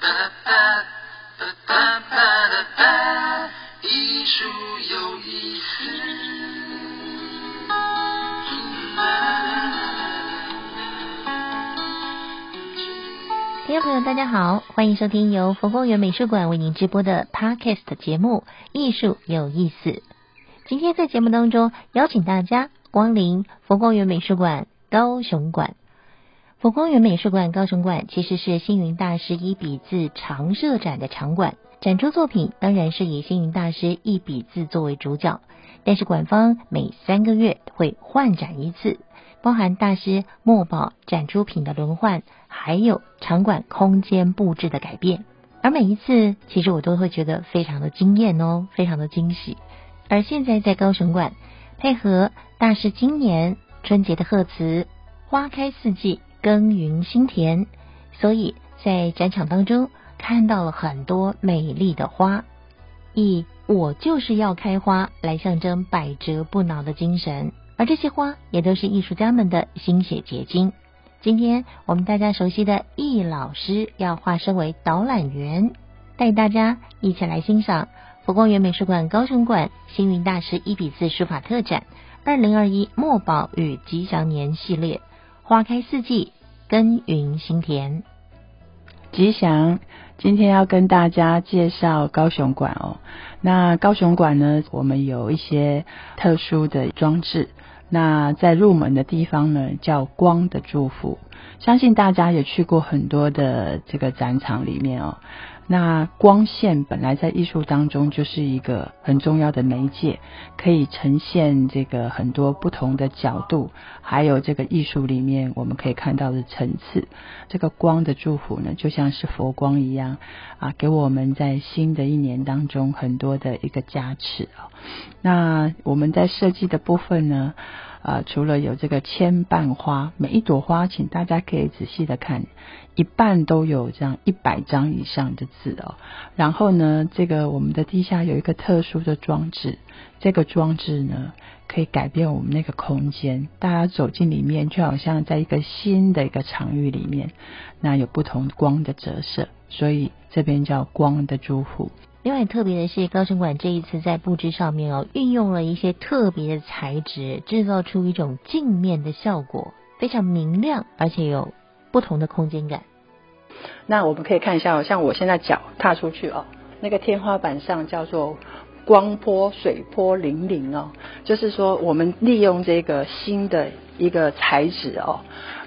哒哒哒哒哒哒哒，艺术有意思。听众朋友，大家好，欢迎收听由佛光园美术馆为您直播的 Podcast 节目《艺术有意思》。今天在节目当中邀请大家光临佛光园美术馆高雄馆。佛光园美术馆高雄馆其实是星云大师一笔字常设展的场馆，展出作品当然是以星云大师一笔字作为主角，但是馆方每三个月会换展一次。包含大师墨宝展出品的轮换，还有场馆空间布置的改变，而每一次其实我都会觉得非常的惊艳哦，非常的惊喜。而现在在高雄馆，配合大师今年春节的贺词“花开四季，耕耘心田”，所以在展场当中看到了很多美丽的花，以“我就是要开花”来象征百折不挠的精神。而这些花也都是艺术家们的心血结晶。今天我们大家熟悉的易老师要化身为导览员，带大家一起来欣赏佛光园美术馆高雄馆星云大师一比四书法特展二零二一墨宝与吉祥年系列，花开四季，耕耘心田。吉祥，今天要跟大家介绍高雄馆哦。那高雄馆呢，我们有一些特殊的装置。那在入门的地方呢，叫光的祝福。相信大家也去过很多的这个展场里面哦。那光线本来在艺术当中就是一个很重要的媒介，可以呈现这个很多不同的角度，还有这个艺术里面我们可以看到的层次。这个光的祝福呢，就像是佛光一样啊，给我们在新的一年当中很多的一个加持啊。那我们在设计的部分呢？啊，除了有这个千瓣花，每一朵花，请大家可以仔细的看，一半都有这样一百张以上的字哦。然后呢，这个我们的地下有一个特殊的装置，这个装置呢可以改变我们那个空间，大家走进里面就好像在一个新的一个场域里面，那有不同光的折射，所以这边叫光的祝福。另外特别的是，高雄馆这一次在布置上面哦，运用了一些特别的材质，制造出一种镜面的效果，非常明亮，而且有不同的空间感。那我们可以看一下，像我现在脚踏出去哦，那个天花板上叫做光波水波粼粼哦，就是说我们利用这个新的一个材质哦，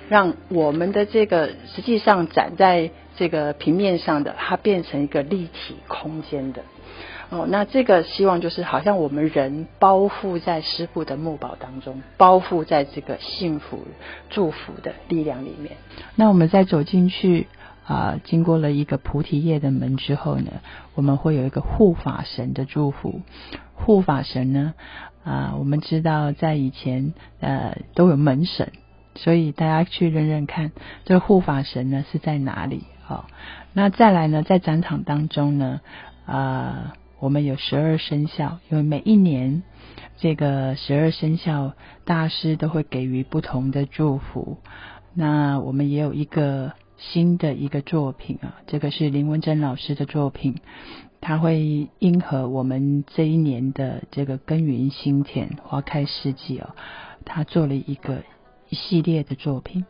让我们的这个实际上展在。这个平面上的，它变成一个立体空间的哦。那这个希望就是好像我们人包覆在师傅的木宝当中，包覆在这个幸福祝福的力量里面。那我们再走进去啊，经过了一个菩提叶的门之后呢，我们会有一个护法神的祝福。护法神呢啊，我们知道在以前呃都有门神，所以大家去认认看，这护法神呢是在哪里？好，那再来呢？在展场当中呢，啊，我们有十二生肖，因为每一年这个十二生肖大师都会给予不同的祝福。那我们也有一个新的一个作品啊，这个是林文珍老师的作品，他会应和我们这一年的这个耕耘心田、花开四季哦，他做了一个一系列的作品，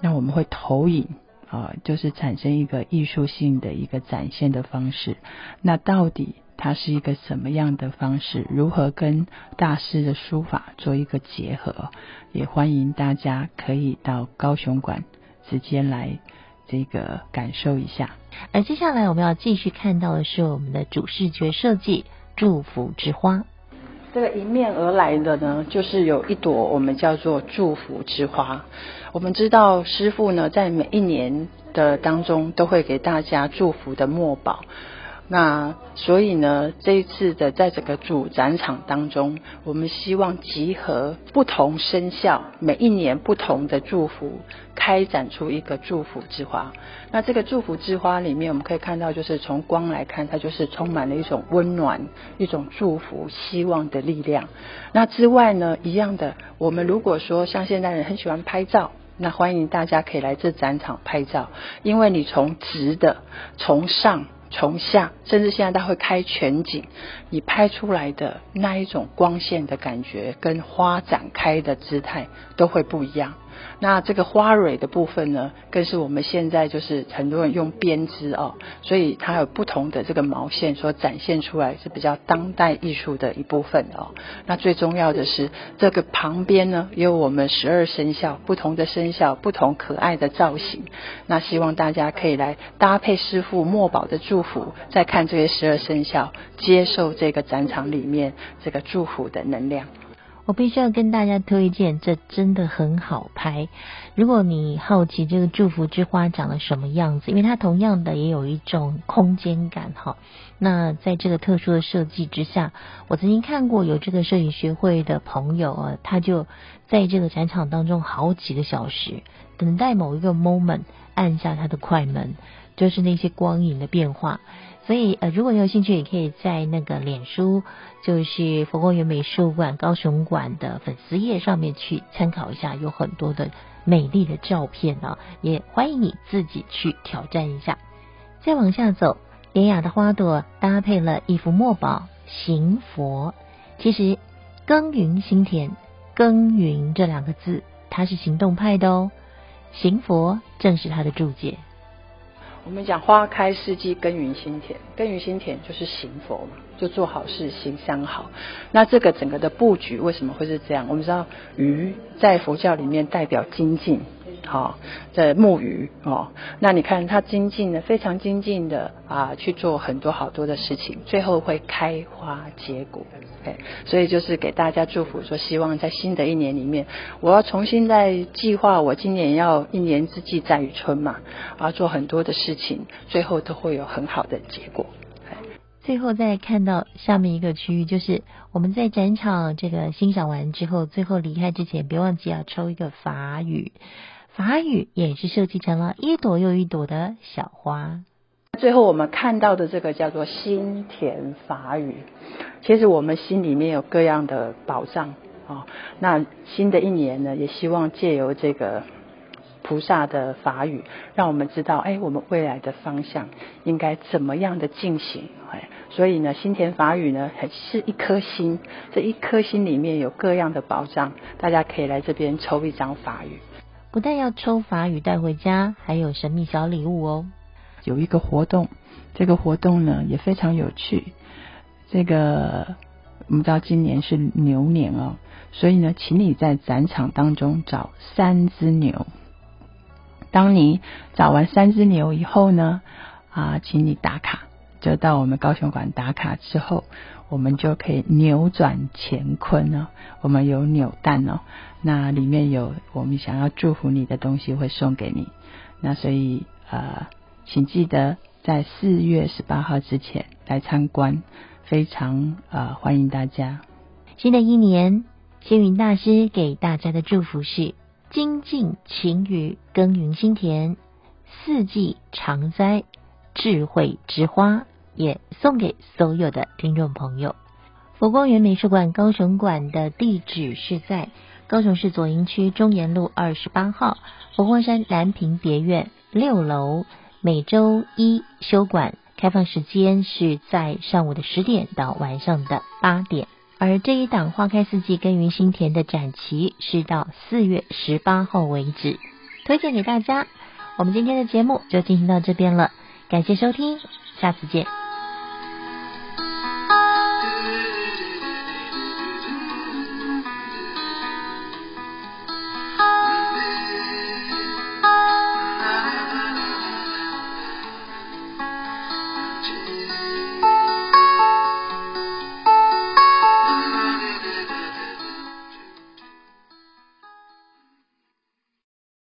那我们会投影。啊，就是产生一个艺术性的一个展现的方式。那到底它是一个什么样的方式？如何跟大师的书法做一个结合？也欢迎大家可以到高雄馆直接来这个感受一下。而接下来我们要继续看到的是我们的主视觉设计——祝福之花。这个迎面而来的呢，就是有一朵我们叫做祝福之花。我们知道师傅呢，在每一年的当中，都会给大家祝福的墨宝。那所以呢，这一次的在整个主展场当中，我们希望集合不同生肖每一年不同的祝福，开展出一个祝福之花。那这个祝福之花里面，我们可以看到，就是从光来看，它就是充满了一种温暖、一种祝福、希望的力量。那之外呢，一样的，我们如果说像现代人很喜欢拍照。那欢迎大家可以来这展场拍照，因为你从直的、从上、从下，甚至现在它会开全景，你拍出来的那一种光线的感觉，跟花展开的姿态都会不一样。那这个花蕊的部分呢，更是我们现在就是很多人用编织哦，所以它有不同的这个毛线所展现出来是比较当代艺术的一部分哦。那最重要的是这个旁边呢，也有我们十二生肖不同的生肖不同可爱的造型。那希望大家可以来搭配师傅墨宝的祝福，再看这些十二生肖，接受这个展场里面这个祝福的能量。我必须要跟大家推荐，这真的很好拍。如果你好奇这个祝福之花长了什么样子，因为它同样的也有一种空间感哈。那在这个特殊的设计之下，我曾经看过有这个摄影学会的朋友啊，他就在这个展场当中好几个小时，等待某一个 moment 按下他的快门，就是那些光影的变化。所以呃，如果你有兴趣，也可以在那个脸书，就是佛光园美术馆高雄馆的粉丝页上面去参考一下，有很多的美丽的照片啊，也欢迎你自己去挑战一下。再往下走，典雅的花朵搭配了一幅墨宝行佛。其实耕耘心田，耕耘这两个字，它是行动派的哦。行佛正是它的注解。我们讲花开四季，耕耘心田，耕耘心田就是行佛嘛，就做好事，行三好。那这个整个的布局为什么会是这样？我们知道鱼在佛教里面代表精进。好，在木鱼哦，那你看它精进的非常精进的啊，去做很多好多的事情，最后会开花结果。哎，所以就是给大家祝福，说希望在新的一年里面，我要重新再计划，我今年要一年之计在于春嘛，要做很多的事情，最后都会有很好的结果。最后再看到下面一个区域，就是我们在展场这个欣赏完之后，最后离开之前，别忘记要抽一个法语。法语也是设计成了一朵又一朵的小花。最后我们看到的这个叫做心田法语，其实我们心里面有各样的宝藏啊。那新的一年呢，也希望借由这个菩萨的法语，让我们知道，哎，我们未来的方向应该怎么样的进行。哎，所以呢，心田法语呢，是一颗心，这一颗心里面有各样的宝藏，大家可以来这边抽一张法语。不但要抽法语带回家，还有神秘小礼物哦。有一个活动，这个活动呢也非常有趣。这个我们知道今年是牛年哦，所以呢，请你在展场当中找三只牛。当你找完三只牛以后呢，啊，请你打卡，就到我们高雄馆打卡之后。我们就可以扭转乾坤哦，我们有扭蛋哦，那里面有我们想要祝福你的东西会送给你，那所以呃，请记得在四月十八号之前来参观，非常呃欢迎大家。新的一年，星云大师给大家的祝福是：精进勤于耕耘心田，四季常栽智慧之花。也送给所有的听众朋友。佛光园美术馆高雄馆的地址是在高雄市左营区中研路二十八号佛光山南屏别院六楼。每周一休馆，开放时间是在上午的十点到晚上的八点。而这一档花开四季耕耘心田的展期是到四月十八号为止，推荐给大家。我们今天的节目就进行到这边了，感谢收听，下次见。